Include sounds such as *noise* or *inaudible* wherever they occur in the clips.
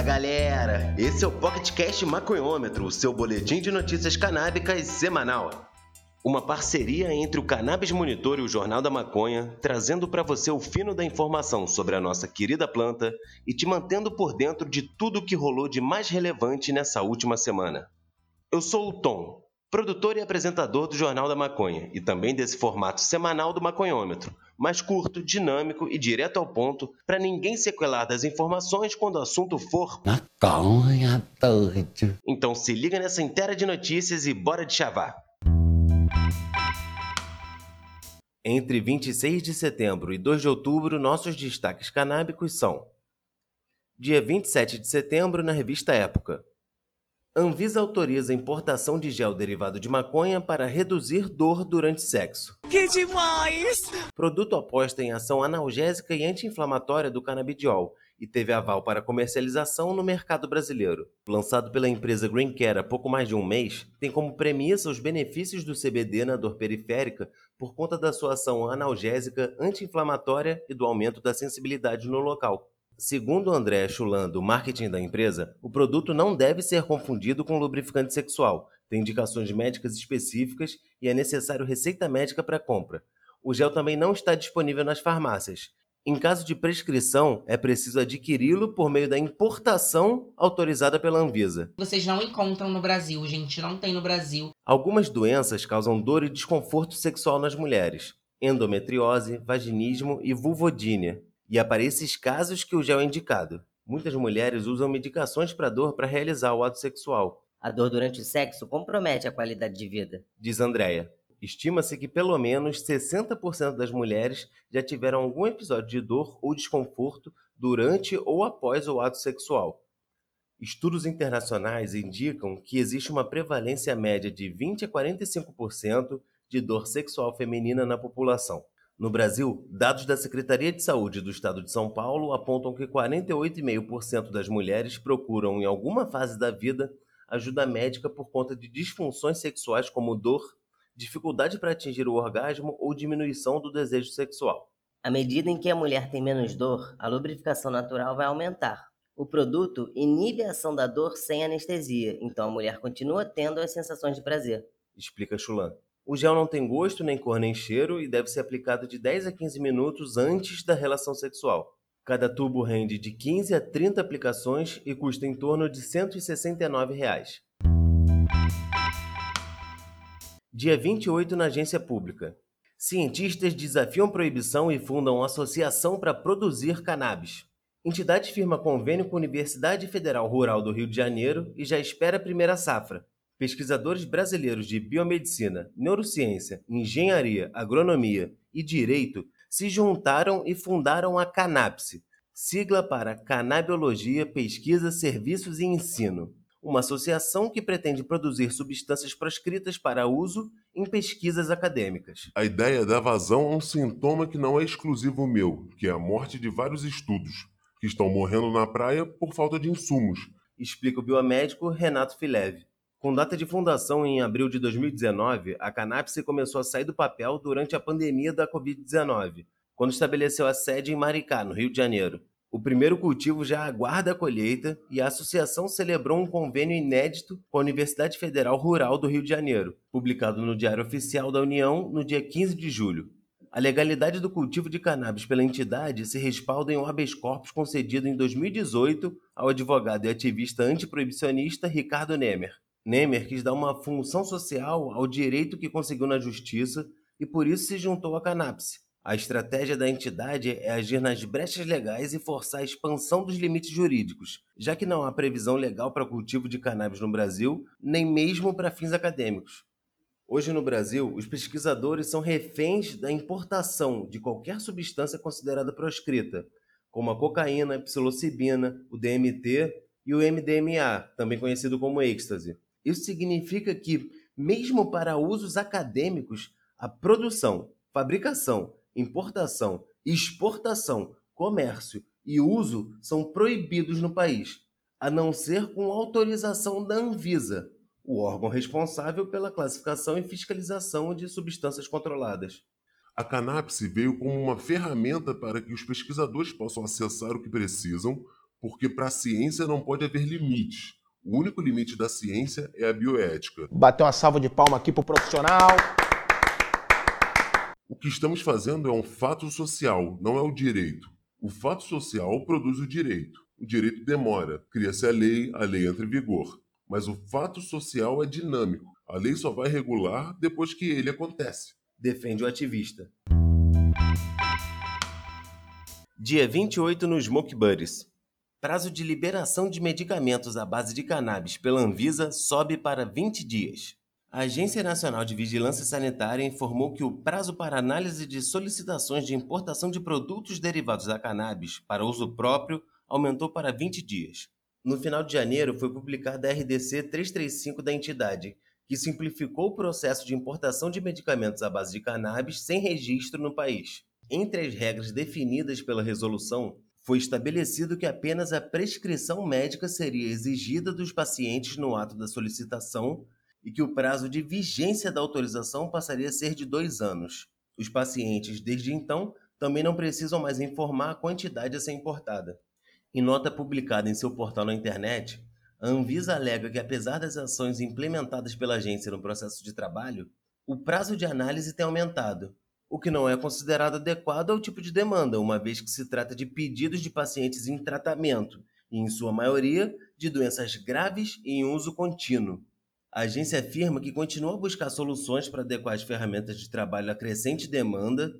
Fala galera, esse é o PocketCast Maconhômetro, o seu boletim de notícias canábicas semanal. Uma parceria entre o Cannabis Monitor e o Jornal da Maconha, trazendo para você o fino da informação sobre a nossa querida planta e te mantendo por dentro de tudo o que rolou de mais relevante nessa última semana. Eu sou o Tom, produtor e apresentador do Jornal da Maconha e também desse formato semanal do Maconhômetro, mais curto, dinâmico e direto ao ponto, para ninguém sequelar das informações quando o assunto for Maconha doido. Então se liga nessa inteira de notícias e bora de chavar. Entre 26 de setembro e 2 de outubro, nossos destaques canábicos são: Dia 27 de setembro, na revista Época. Anvisa autoriza a importação de gel derivado de maconha para reduzir dor durante sexo. Que demais! Produto aposta em ação analgésica e anti-inflamatória do canabidiol e teve aval para comercialização no mercado brasileiro. Lançado pela empresa Green Care há pouco mais de um mês, tem como premissa os benefícios do CBD na dor periférica por conta da sua ação analgésica, anti-inflamatória e do aumento da sensibilidade no local. Segundo André Chulan, do marketing da empresa, o produto não deve ser confundido com lubrificante sexual, tem indicações médicas específicas e é necessário receita médica para compra. O gel também não está disponível nas farmácias. Em caso de prescrição, é preciso adquiri-lo por meio da importação autorizada pela Anvisa. Vocês não encontram no Brasil, gente, não tem no Brasil. Algumas doenças causam dor e desconforto sexual nas mulheres: endometriose, vaginismo e vulvodínia. E é para esses casos que o gel é indicado. Muitas mulheres usam medicações para dor para realizar o ato sexual, A dor durante o sexo compromete a qualidade de vida. diz Andrea. Estima-se que pelo menos 60% das mulheres já tiveram algum episódio de dor ou desconforto durante ou após o ato sexual. Estudos internacionais indicam que existe uma prevalência média de 20 a 45% de dor sexual feminina na população. No Brasil, dados da Secretaria de Saúde do Estado de São Paulo apontam que 48,5% das mulheres procuram, em alguma fase da vida, ajuda médica por conta de disfunções sexuais como dor, dificuldade para atingir o orgasmo ou diminuição do desejo sexual. À medida em que a mulher tem menos dor, a lubrificação natural vai aumentar. O produto inibe a ação da dor sem anestesia, então a mulher continua tendo as sensações de prazer. explica Chulan. O gel não tem gosto, nem cor, nem cheiro e deve ser aplicado de 10 a 15 minutos antes da relação sexual. Cada tubo rende de 15 a 30 aplicações e custa em torno de 169 reais. Dia 28 na agência pública. Cientistas desafiam proibição e fundam associação para produzir cannabis. Entidade firma convênio com a Universidade Federal Rural do Rio de Janeiro e já espera a primeira safra. Pesquisadores brasileiros de biomedicina, neurociência, engenharia, agronomia e direito se juntaram e fundaram a Canapse, sigla para Canabiologia, Pesquisa, Serviços e Ensino, uma associação que pretende produzir substâncias proscritas para uso em pesquisas acadêmicas. A ideia dá vazão a um sintoma que não é exclusivo meu, que é a morte de vários estudos, que estão morrendo na praia por falta de insumos. explica o biomédico Renato Fileve. Com data de fundação em abril de 2019, a Canapse começou a sair do papel durante a pandemia da Covid-19, quando estabeleceu a sede em Maricá, no Rio de Janeiro. O primeiro cultivo já aguarda a colheita e a associação celebrou um convênio inédito com a Universidade Federal Rural do Rio de Janeiro, publicado no Diário Oficial da União no dia 15 de julho. A legalidade do cultivo de cannabis pela entidade se respalda em um habeas corpus concedido em 2018 ao advogado e ativista antiproibicionista Ricardo Nemer. Nemer quis dar uma função social ao direito que conseguiu na justiça e por isso se juntou à Canapse. A estratégia da entidade é agir nas brechas legais e forçar a expansão dos limites jurídicos, já que não há previsão legal para cultivo de cannabis no Brasil, nem mesmo para fins acadêmicos. Hoje no Brasil, os pesquisadores são reféns da importação de qualquer substância considerada proscrita, como a cocaína, a psilocibina, o DMT e o MDMA, também conhecido como êxtase. Isso significa que, mesmo para usos acadêmicos, a produção, fabricação, importação, exportação, comércio e uso são proibidos no país, a não ser com autorização da Anvisa, o órgão responsável pela classificação e fiscalização de substâncias controladas. A Canapse veio como uma ferramenta para que os pesquisadores possam acessar o que precisam, porque para a ciência não pode haver limites. O único limite da ciência é a bioética. Bateu uma salva de palma aqui pro profissional. O que estamos fazendo é um fato social, não é o direito. O fato social produz o direito. O direito demora, cria-se a lei, a lei entra em vigor. Mas o fato social é dinâmico. A lei só vai regular depois que ele acontece. Defende o ativista. Dia 28 no Smoke Buddies. Prazo de liberação de medicamentos à base de cannabis pela Anvisa sobe para 20 dias. A Agência Nacional de Vigilância Sanitária informou que o prazo para análise de solicitações de importação de produtos derivados da cannabis para uso próprio aumentou para 20 dias. No final de janeiro, foi publicada a RDC 335 da entidade, que simplificou o processo de importação de medicamentos à base de cannabis sem registro no país. Entre as regras definidas pela resolução, foi estabelecido que apenas a prescrição médica seria exigida dos pacientes no ato da solicitação e que o prazo de vigência da autorização passaria a ser de dois anos. Os pacientes, desde então, também não precisam mais informar a quantidade a ser importada. Em nota publicada em seu portal na internet, a Anvisa alega que, apesar das ações implementadas pela agência no processo de trabalho, o prazo de análise tem aumentado o que não é considerado adequado ao tipo de demanda, uma vez que se trata de pedidos de pacientes em tratamento e, em sua maioria, de doenças graves e em uso contínuo. A agência afirma que continua a buscar soluções para adequar as ferramentas de trabalho à crescente demanda,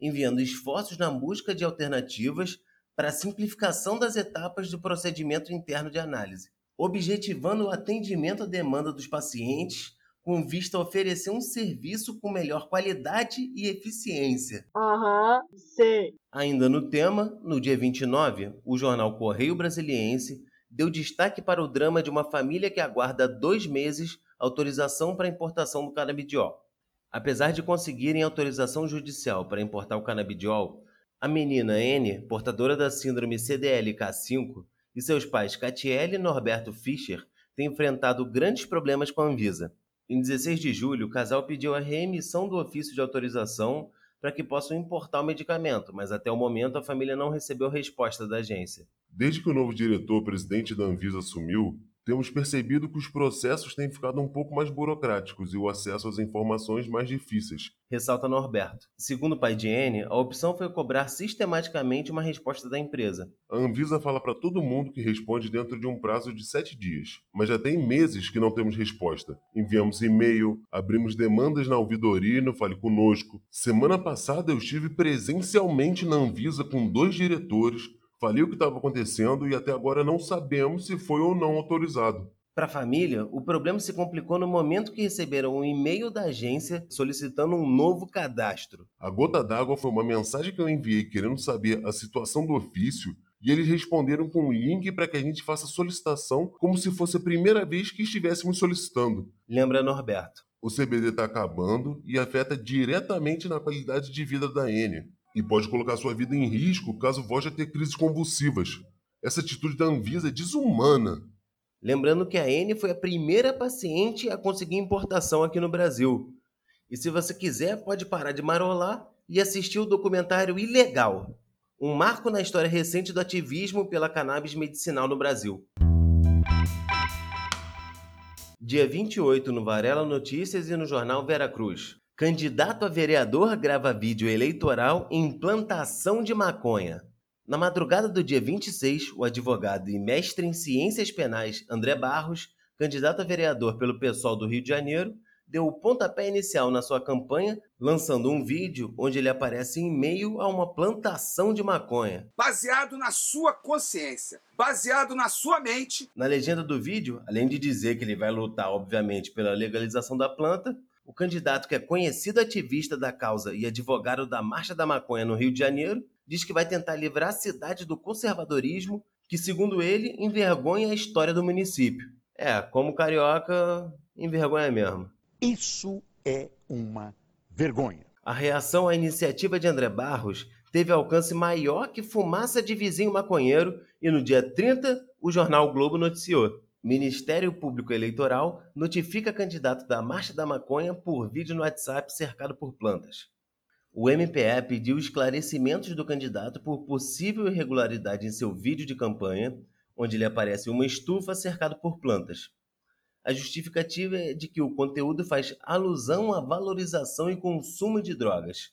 enviando esforços na busca de alternativas para a simplificação das etapas do procedimento interno de análise, objetivando o atendimento à demanda dos pacientes com vista a oferecer um serviço com melhor qualidade e eficiência. Aham, sei. Ainda no tema, no dia 29, o jornal Correio Brasiliense deu destaque para o drama de uma família que aguarda há dois meses autorização para importação do canabidiol. Apesar de conseguirem autorização judicial para importar o canabidiol, a menina N, portadora da síndrome CDLK5, e seus pais Catiele e Norberto Fischer têm enfrentado grandes problemas com a Anvisa. Em 16 de julho, o casal pediu a reemissão do ofício de autorização para que possam importar o medicamento, mas até o momento a família não recebeu resposta da agência. Desde que o novo diretor-presidente da Anvisa assumiu, temos percebido que os processos têm ficado um pouco mais burocráticos e o acesso às informações mais difíceis. Ressalta Norberto. Segundo o pai de N, a opção foi cobrar sistematicamente uma resposta da empresa. A Anvisa fala para todo mundo que responde dentro de um prazo de sete dias, mas já tem meses que não temos resposta. Enviamos e-mail, abrimos demandas na ouvidoria e no Fale Conosco. Semana passada eu estive presencialmente na Anvisa com dois diretores Falei o que estava acontecendo e até agora não sabemos se foi ou não autorizado. Para a família, o problema se complicou no momento que receberam um e-mail da agência solicitando um novo cadastro. A gota d'água foi uma mensagem que eu enviei querendo saber a situação do ofício e eles responderam com um link para que a gente faça a solicitação como se fosse a primeira vez que estivéssemos solicitando. Lembra Norberto? O CBD está acabando e afeta diretamente na qualidade de vida da N e pode colocar sua vida em risco caso volte a ter crises convulsivas. Essa atitude da Anvisa é desumana. Lembrando que a N foi a primeira paciente a conseguir importação aqui no Brasil. E se você quiser, pode parar de marolar e assistir o documentário Ilegal, um marco na história recente do ativismo pela cannabis medicinal no Brasil. Dia 28 no Varela Notícias e no jornal Vera Cruz. Candidato a vereador grava vídeo eleitoral em plantação de maconha. Na madrugada do dia 26, o advogado e mestre em ciências penais André Barros, candidato a vereador pelo PSOL do Rio de Janeiro, deu o pontapé inicial na sua campanha, lançando um vídeo onde ele aparece em meio a uma plantação de maconha. Baseado na sua consciência, baseado na sua mente. Na legenda do vídeo, além de dizer que ele vai lutar, obviamente, pela legalização da planta, o candidato que é conhecido ativista da causa e advogado da Marcha da Maconha no Rio de Janeiro diz que vai tentar livrar a cidade do conservadorismo que, segundo ele, envergonha a história do município. É, como carioca, envergonha mesmo. Isso é uma vergonha. A reação à iniciativa de André Barros teve alcance maior que fumaça de vizinho maconheiro e no dia 30 o jornal o Globo noticiou. Ministério Público Eleitoral notifica candidato da Marcha da Maconha por vídeo no WhatsApp cercado por plantas. o MPE pediu esclarecimentos do candidato por possível irregularidade em seu vídeo de campanha, onde ele aparece uma estufa cercado por plantas. A justificativa é de que o conteúdo faz alusão à valorização e consumo de drogas.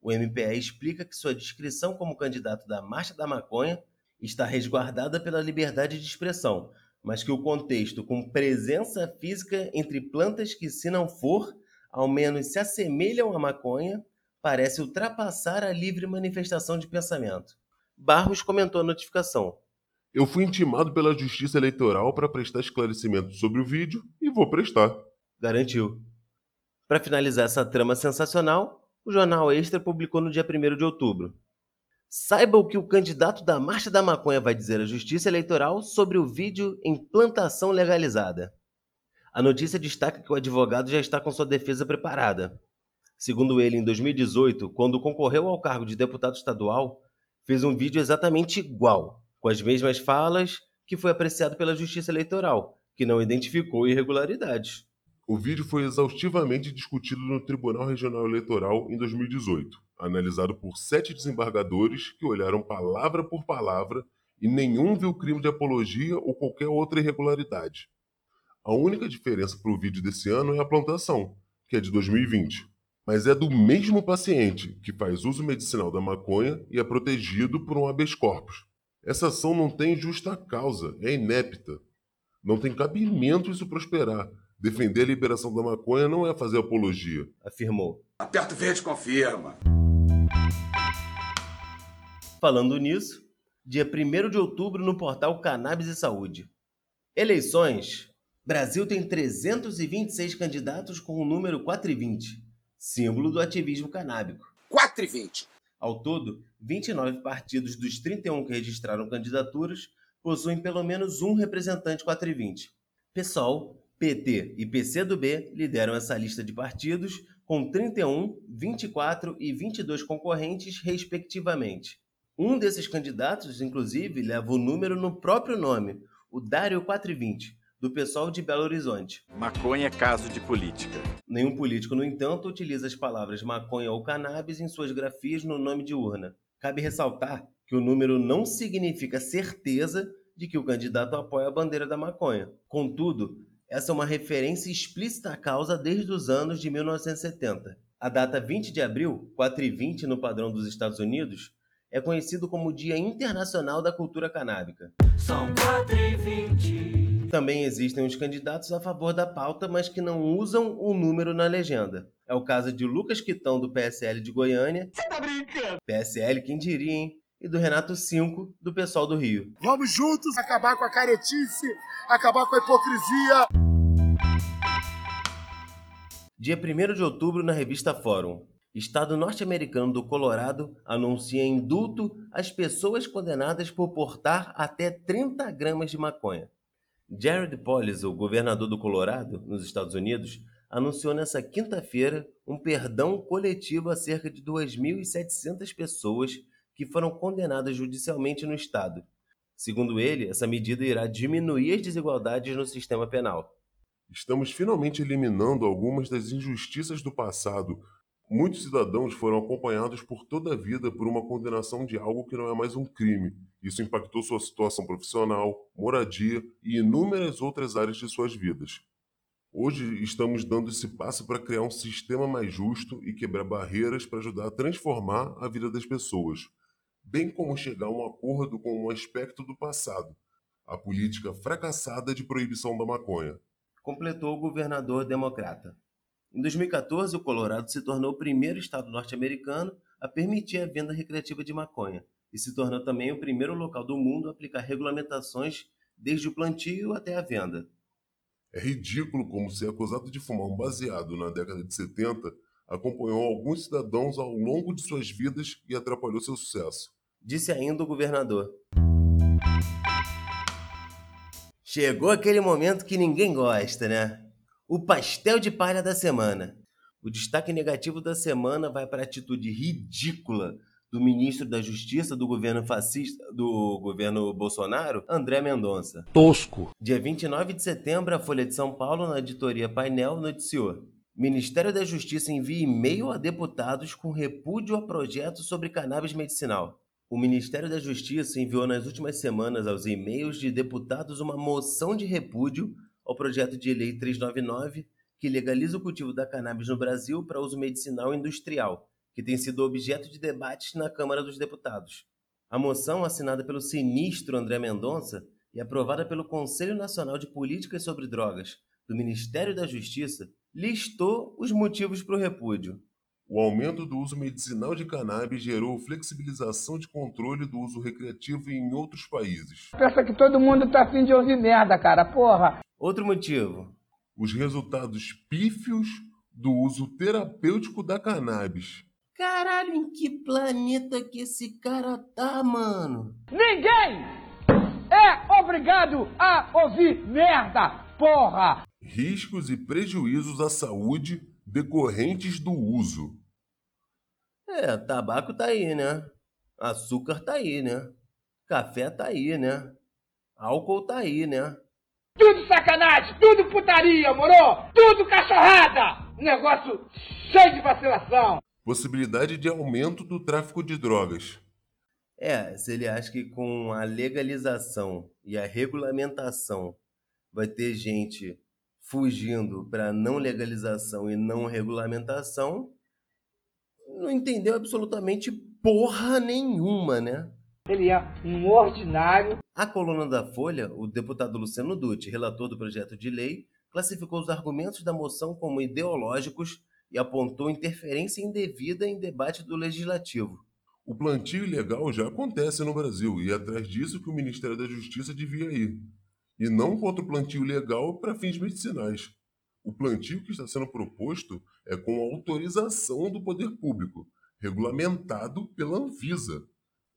O MPE explica que sua descrição como candidato da Marcha da Maconha está resguardada pela liberdade de expressão, mas que o contexto com presença física entre plantas que, se não for, ao menos se assemelham à maconha, parece ultrapassar a livre manifestação de pensamento. Barros comentou a notificação. Eu fui intimado pela Justiça Eleitoral para prestar esclarecimento sobre o vídeo e vou prestar. Garantiu. Para finalizar essa trama sensacional, o Jornal Extra publicou no dia 1 de outubro. Saiba o que o candidato da Marcha da Maconha vai dizer à Justiça Eleitoral sobre o vídeo em plantação legalizada. A notícia destaca que o advogado já está com sua defesa preparada. Segundo ele, em 2018, quando concorreu ao cargo de deputado estadual, fez um vídeo exatamente igual, com as mesmas falas, que foi apreciado pela Justiça Eleitoral, que não identificou irregularidades. O vídeo foi exaustivamente discutido no Tribunal Regional Eleitoral em 2018, analisado por sete desembargadores que olharam palavra por palavra e nenhum viu crime de apologia ou qualquer outra irregularidade. A única diferença para o vídeo desse ano é a plantação, que é de 2020 mas é do mesmo paciente que faz uso medicinal da maconha e é protegido por um habeas corpus. Essa ação não tem justa causa, é inepta. Não tem cabimento isso prosperar. Defender a liberação da maconha não é fazer apologia, afirmou. Aperto verde confirma. Falando nisso, dia 1 de outubro no portal Cannabis e Saúde. Eleições. Brasil tem 326 candidatos com o número 420 símbolo do ativismo canábico. 4 e 20. Ao todo, 29 partidos dos 31 que registraram candidaturas possuem pelo menos um representante 420. PSOL, PT e PCdoB lideram essa lista de partidos com 31, 24 e 22 concorrentes, respectivamente. Um desses candidatos, inclusive, leva o número no próprio nome, o Dário 420, do pessoal de Belo Horizonte. Maconha é caso de política. Nenhum político, no entanto, utiliza as palavras maconha ou cannabis em suas grafias no nome de urna. Cabe ressaltar que o número não significa certeza de que o candidato apoia a bandeira da maconha. Contudo, essa é uma referência explícita à causa desde os anos de 1970. A data 20 de abril, 4 e 20 no padrão dos Estados Unidos, é conhecido como Dia Internacional da Cultura Canábica. São 4 e 20. Também existem os candidatos a favor da pauta, mas que não usam o número na legenda. É o caso de Lucas Quitão, do PSL de Goiânia. Você tá brincando? PSL, quem diria, hein? E do Renato Cinco, do pessoal do Rio. Vamos juntos acabar com a caretice, acabar com a hipocrisia. Dia 1 de outubro, na revista Fórum. Estado norte-americano do Colorado anuncia indulto às pessoas condenadas por portar até 30 gramas de maconha. Jared Polis, o governador do Colorado, nos Estados Unidos, anunciou nesta quinta-feira um perdão coletivo a cerca de 2.700 pessoas que foram condenadas judicialmente no estado. Segundo ele, essa medida irá diminuir as desigualdades no sistema penal. Estamos finalmente eliminando algumas das injustiças do passado Muitos cidadãos foram acompanhados por toda a vida por uma condenação de algo que não é mais um crime. Isso impactou sua situação profissional, moradia e inúmeras outras áreas de suas vidas. Hoje estamos dando esse passo para criar um sistema mais justo e quebrar barreiras para ajudar a transformar a vida das pessoas, bem como chegar a um acordo com um aspecto do passado, a política fracassada de proibição da maconha. Completou o governador democrata. Em 2014, o Colorado se tornou o primeiro estado norte-americano a permitir a venda recreativa de maconha e se tornou também o primeiro local do mundo a aplicar regulamentações desde o plantio até a venda. É ridículo como ser acusado de fumar um baseado na década de 70 acompanhou alguns cidadãos ao longo de suas vidas e atrapalhou seu sucesso. Disse ainda o governador. Chegou aquele momento que ninguém gosta, né? O pastel de palha da semana. O destaque negativo da semana vai para a atitude ridícula do ministro da Justiça do governo fascista do governo Bolsonaro, André Mendonça. Tosco. Dia 29 de setembro, a Folha de São Paulo, na editoria Painel, noticiou: Ministério da Justiça envia e-mail a deputados com repúdio a projeto sobre cannabis medicinal. O Ministério da Justiça enviou nas últimas semanas aos e-mails de deputados uma moção de repúdio ao projeto de lei 399 que legaliza o cultivo da cannabis no Brasil para uso medicinal e industrial, que tem sido objeto de debates na Câmara dos Deputados. A moção, assinada pelo sinistro André Mendonça e aprovada pelo Conselho Nacional de Políticas sobre Drogas do Ministério da Justiça, listou os motivos para o repúdio. O aumento do uso medicinal de cannabis gerou flexibilização de controle do uso recreativo em outros países. Pensa que todo mundo tá afim de ouvir merda, cara, porra. Outro motivo. Os resultados pífios do uso terapêutico da cannabis. Caralho, em que planeta que esse cara tá, mano? Ninguém é obrigado a ouvir merda, porra! Riscos e prejuízos à saúde decorrentes do uso. É, tabaco tá aí, né? Açúcar tá aí, né? Café tá aí, né? Álcool tá aí, né? Tudo sacanagem, tudo putaria, moro? Tudo cachorrada! Negócio cheio de vacilação. Possibilidade de aumento do tráfico de drogas. É, se ele acha que com a legalização e a regulamentação vai ter gente fugindo para não legalização e não regulamentação, não entendeu absolutamente porra nenhuma, né? Ele é um ordinário. A coluna da Folha, o deputado Luciano Dutti, relator do projeto de lei, classificou os argumentos da moção como ideológicos e apontou interferência indevida em debate do legislativo. O plantio ilegal já acontece no Brasil e é atrás disso que o Ministério da Justiça devia ir e não contra o plantio legal para fins medicinais. O plantio que está sendo proposto é com autorização do poder público, regulamentado pela Anvisa.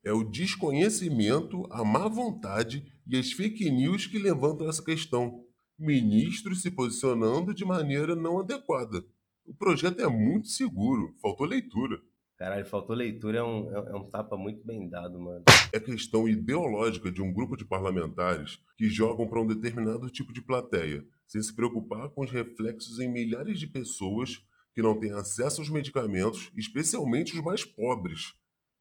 É o desconhecimento, a má vontade e as fake news que levantam essa questão. Ministros se posicionando de maneira não adequada. O projeto é muito seguro, faltou leitura. Caralho, faltou leitura é um, é um tapa muito bem dado, mano. É questão ideológica de um grupo de parlamentares que jogam para um determinado tipo de plateia, sem se preocupar com os reflexos em milhares de pessoas que não têm acesso aos medicamentos, especialmente os mais pobres.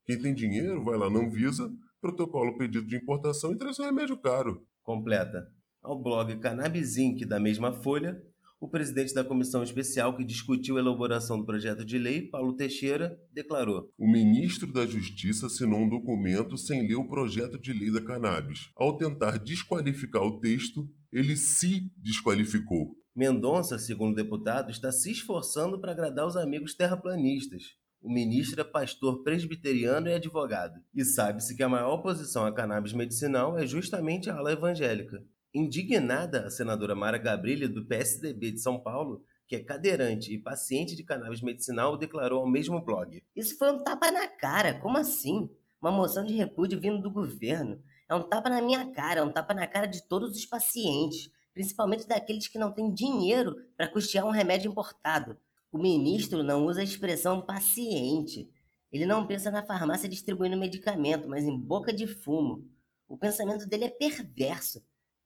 Quem tem dinheiro vai lá na Anvisa, protocola o pedido de importação e traz um remédio caro. Completa. Ao blog Cannabis Inc. da mesma folha, o presidente da comissão especial que discutiu a elaboração do projeto de lei, Paulo Teixeira, declarou: O ministro da Justiça assinou um documento sem ler o projeto de lei da cannabis. Ao tentar desqualificar o texto, ele se desqualificou. Mendonça, segundo o deputado, está se esforçando para agradar os amigos terraplanistas. O ministro é pastor presbiteriano e advogado. E sabe-se que a maior oposição à cannabis medicinal é justamente a ala evangélica. Indignada, a senadora Mara Gabrilli, do PSDB de São Paulo, que é cadeirante e paciente de cannabis medicinal, declarou ao mesmo blog: Isso foi um tapa na cara, como assim? Uma moção de repúdio vindo do governo. É um tapa na minha cara, é um tapa na cara de todos os pacientes, principalmente daqueles que não têm dinheiro para custear um remédio importado. O ministro não usa a expressão paciente. Ele não pensa na farmácia distribuindo medicamento, mas em boca de fumo. O pensamento dele é perverso.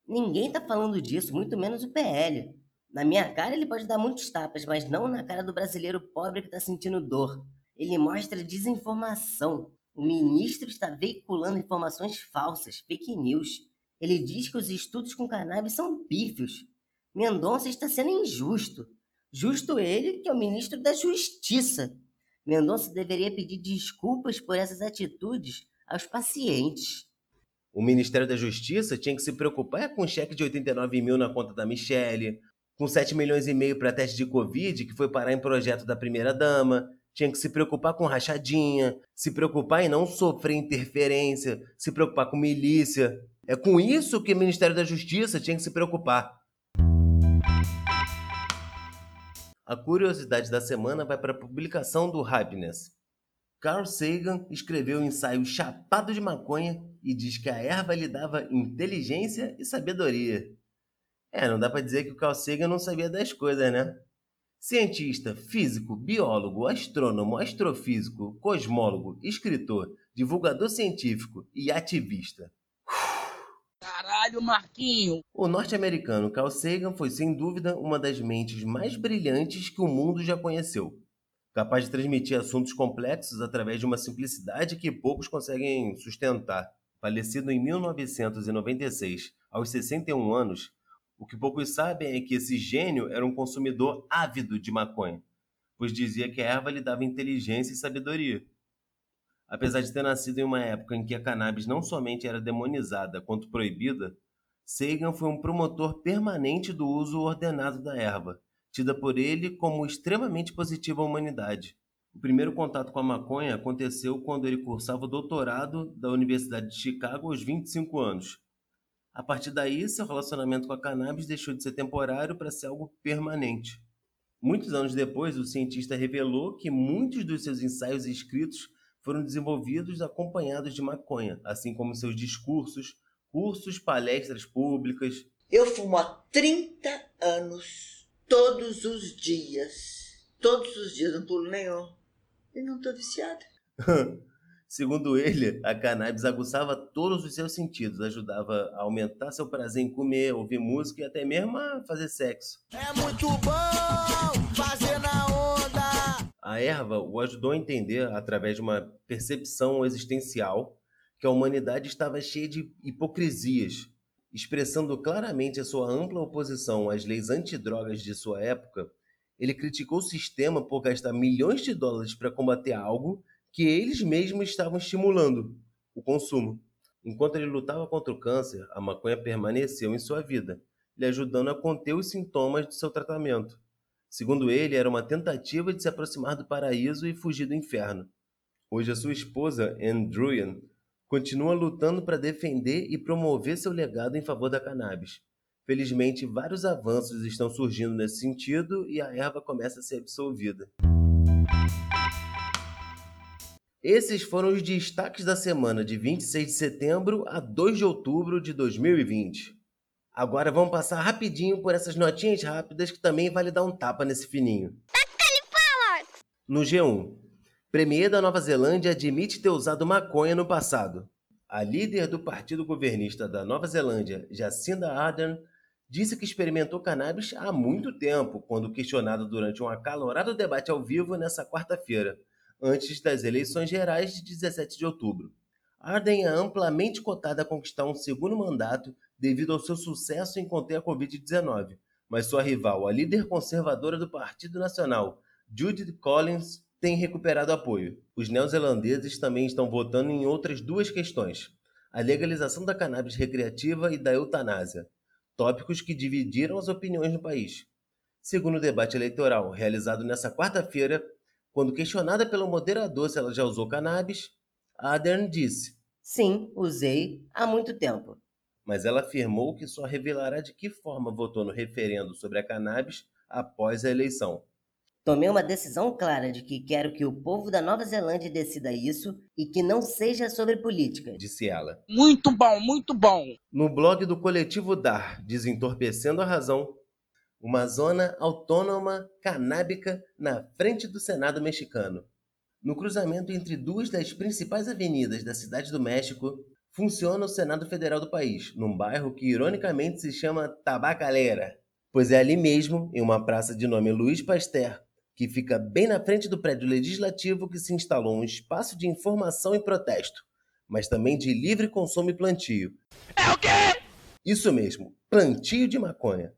Ninguém tá falando disso, muito menos o PL. Na minha cara ele pode dar muitos tapas, mas não na cara do brasileiro pobre que está sentindo dor. Ele mostra desinformação. O ministro está veiculando informações falsas, fake news. Ele diz que os estudos com cannabis são pífios. Mendonça está sendo injusto. Justo ele, que é o ministro da Justiça. Mendonça deveria pedir desculpas por essas atitudes aos pacientes. O Ministério da Justiça tinha que se preocupar com um cheque de 89 mil na conta da Michelle, com 7 milhões e meio para teste de Covid, que foi parar em projeto da primeira-dama, tinha que se preocupar com rachadinha, se preocupar em não sofrer interferência, se preocupar com milícia. É com isso que o Ministério da Justiça tinha que se preocupar. A curiosidade da semana vai para a publicação do Happiness. Carl Sagan escreveu o ensaio Chapado de Maconha e diz que a erva lhe dava inteligência e sabedoria. É, não dá para dizer que o Carl Sagan não sabia das coisas, né? Cientista, físico, biólogo, astrônomo, astrofísico, cosmólogo, escritor, divulgador científico e ativista. Caralho! Marquinho! O norte-americano Carl Sagan foi sem dúvida uma das mentes mais brilhantes que o mundo já conheceu. Capaz de transmitir assuntos complexos através de uma simplicidade que poucos conseguem sustentar. Falecido em 1996, aos 61 anos, o que poucos sabem é que esse gênio era um consumidor ávido de maconha, pois dizia que a erva lhe dava inteligência e sabedoria. Apesar de ter nascido em uma época em que a cannabis não somente era demonizada quanto proibida, Sagan foi um promotor permanente do uso ordenado da erva, tida por ele como extremamente positiva à humanidade. O primeiro contato com a maconha aconteceu quando ele cursava o doutorado da Universidade de Chicago aos 25 anos. A partir daí, seu relacionamento com a cannabis deixou de ser temporário para ser algo permanente. Muitos anos depois, o cientista revelou que muitos dos seus ensaios escritos foram desenvolvidos acompanhados de maconha, assim como seus discursos, cursos, palestras públicas. Eu fumo há 30 anos, todos os dias. Todos os dias, não pulo nenhum. E não tô viciada. *laughs* Segundo ele, a cannabis aguçava todos os seus sentidos, ajudava a aumentar seu prazer em comer, ouvir música e até mesmo a fazer sexo. É muito bom fazer na onda. A erva o ajudou a entender, através de uma percepção existencial, que a humanidade estava cheia de hipocrisias, expressando claramente a sua ampla oposição às leis antidrogas de sua época. Ele criticou o sistema por gastar milhões de dólares para combater algo que eles mesmos estavam estimulando o consumo. Enquanto ele lutava contra o câncer, a maconha permaneceu em sua vida, lhe ajudando a conter os sintomas do seu tratamento. Segundo ele, era uma tentativa de se aproximar do paraíso e fugir do inferno. Hoje, a sua esposa, Anne Druyan, continua lutando para defender e promover seu legado em favor da cannabis. Felizmente, vários avanços estão surgindo nesse sentido e a erva começa a ser absolvida. Esses foram os destaques da semana de 26 de setembro a 2 de outubro de 2020. Agora vamos passar rapidinho por essas notinhas rápidas que também vale dar um tapa nesse fininho. No G1, Premier da Nova Zelândia admite ter usado maconha no passado. A líder do partido governista da Nova Zelândia, Jacinda Ardern, disse que experimentou cannabis há muito tempo, quando questionada durante um acalorado debate ao vivo nessa quarta-feira, antes das eleições gerais de 17 de outubro. Arden é amplamente cotada a conquistar um segundo mandato devido ao seu sucesso em conter a Covid-19, mas sua rival, a líder conservadora do Partido Nacional, Judith Collins, tem recuperado apoio. Os neozelandeses também estão votando em outras duas questões: a legalização da cannabis recreativa e da eutanásia, tópicos que dividiram as opiniões no país. Segundo o debate eleitoral realizado nesta quarta-feira, quando questionada pelo moderador se ela já usou cannabis, Adern disse: Sim, usei há muito tempo. Mas ela afirmou que só revelará de que forma votou no referendo sobre a cannabis após a eleição. Tomei uma decisão clara de que quero que o povo da Nova Zelândia decida isso e que não seja sobre política, disse ela. Muito bom, muito bom. No blog do coletivo DAR, Desentorpecendo a Razão, uma zona autônoma canábica na frente do Senado mexicano. No cruzamento entre duas das principais avenidas da cidade do México, funciona o Senado Federal do país, num bairro que ironicamente se chama Tabacalera, pois é ali mesmo, em uma praça de nome Luiz Pasteur, que fica bem na frente do prédio legislativo que se instalou um espaço de informação e protesto, mas também de livre consumo e plantio. É o quê? Isso mesmo, plantio de maconha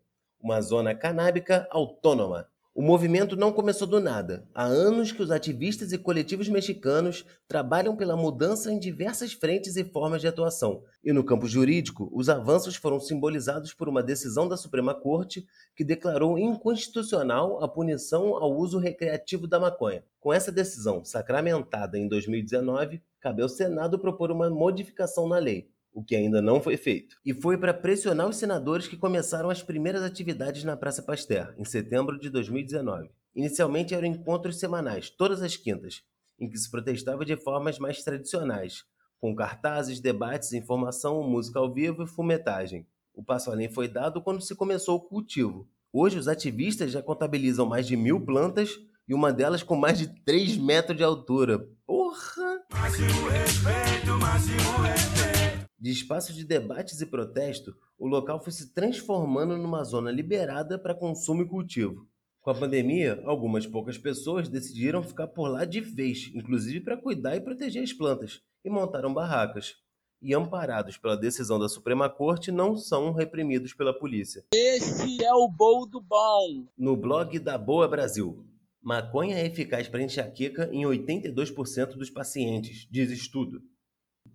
uma zona canábica autônoma. O movimento não começou do nada. Há anos que os ativistas e coletivos mexicanos trabalham pela mudança em diversas frentes e formas de atuação. E no campo jurídico, os avanços foram simbolizados por uma decisão da Suprema Corte que declarou inconstitucional a punição ao uso recreativo da maconha. Com essa decisão, sacramentada em 2019, cabe ao Senado propor uma modificação na lei o que ainda não foi feito. E foi para pressionar os senadores que começaram as primeiras atividades na Praça Pasteur, em setembro de 2019. Inicialmente eram encontros semanais, todas as quintas, em que se protestava de formas mais tradicionais, com cartazes, debates, informação, música ao vivo e fumetagem. O passo além foi dado quando se começou o cultivo. Hoje, os ativistas já contabilizam mais de mil plantas e uma delas com mais de 3 metros de altura. Porra! Máximo respeito, máximo respeito. De espaço de debates e protesto, o local foi se transformando numa zona liberada para consumo e cultivo. Com a pandemia, algumas poucas pessoas decidiram ficar por lá de vez, inclusive para cuidar e proteger as plantas, e montaram barracas. E amparados pela decisão da Suprema Corte, não são reprimidos pela polícia. Esse é o bom do bom. No blog da Boa Brasil. Maconha é eficaz para enxaqueca em 82% dos pacientes, diz estudo.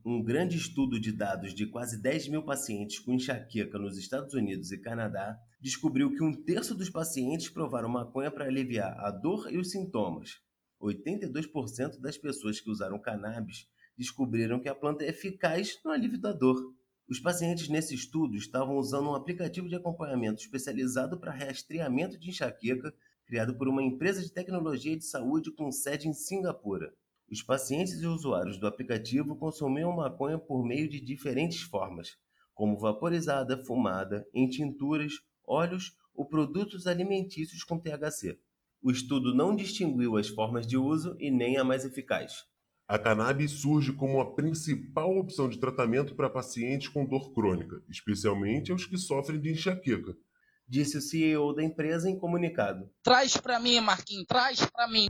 Um grande estudo de dados de quase 10 mil pacientes com enxaqueca nos Estados Unidos e Canadá descobriu que um terço dos pacientes provaram maconha para aliviar a dor e os sintomas. 82% das pessoas que usaram cannabis descobriram que a planta é eficaz no alívio da dor. Os pacientes nesse estudo estavam usando um aplicativo de acompanhamento especializado para rastreamento de enxaqueca criado por uma empresa de tecnologia de saúde com sede em Singapura. Os pacientes e usuários do aplicativo consumiam maconha por meio de diferentes formas, como vaporizada, fumada, em tinturas, óleos ou produtos alimentícios com THC. O estudo não distinguiu as formas de uso e nem a mais eficaz. A cannabis surge como a principal opção de tratamento para pacientes com dor crônica, especialmente os que sofrem de enxaqueca, disse o CEO da empresa em comunicado. Traz para mim, Marquinhos, traz para mim.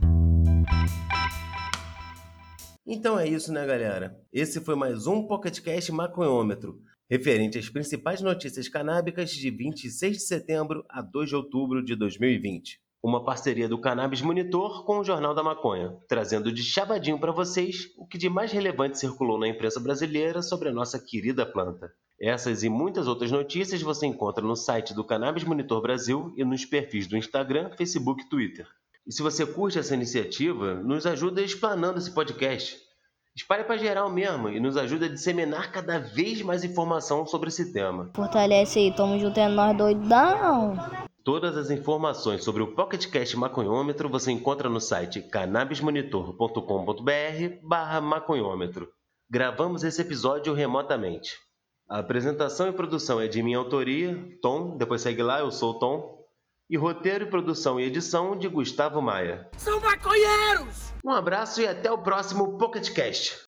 Então é isso, né, galera? Esse foi mais um PocketCast Maconhômetro, referente às principais notícias canábicas de 26 de setembro a 2 de outubro de 2020. Uma parceria do Cannabis Monitor com o Jornal da Maconha, trazendo de chavadinho para vocês o que de mais relevante circulou na imprensa brasileira sobre a nossa querida planta. Essas e muitas outras notícias você encontra no site do Cannabis Monitor Brasil e nos perfis do Instagram, Facebook e Twitter. E se você curte essa iniciativa, nos ajuda explanando esse podcast. Espalhe para geral mesmo e nos ajuda a disseminar cada vez mais informação sobre esse tema. Fortalece aí, tamo junto, é nós doidão. Todas as informações sobre o PocketCast Maconhômetro você encontra no site cannabismonitor.com.br barra maconhômetro. Gravamos esse episódio remotamente. A apresentação e produção é de minha autoria, Tom, depois segue lá, eu sou o Tom. E roteiro, produção e edição de Gustavo Maia. São maconheiros! Um abraço e até o próximo PocketCast.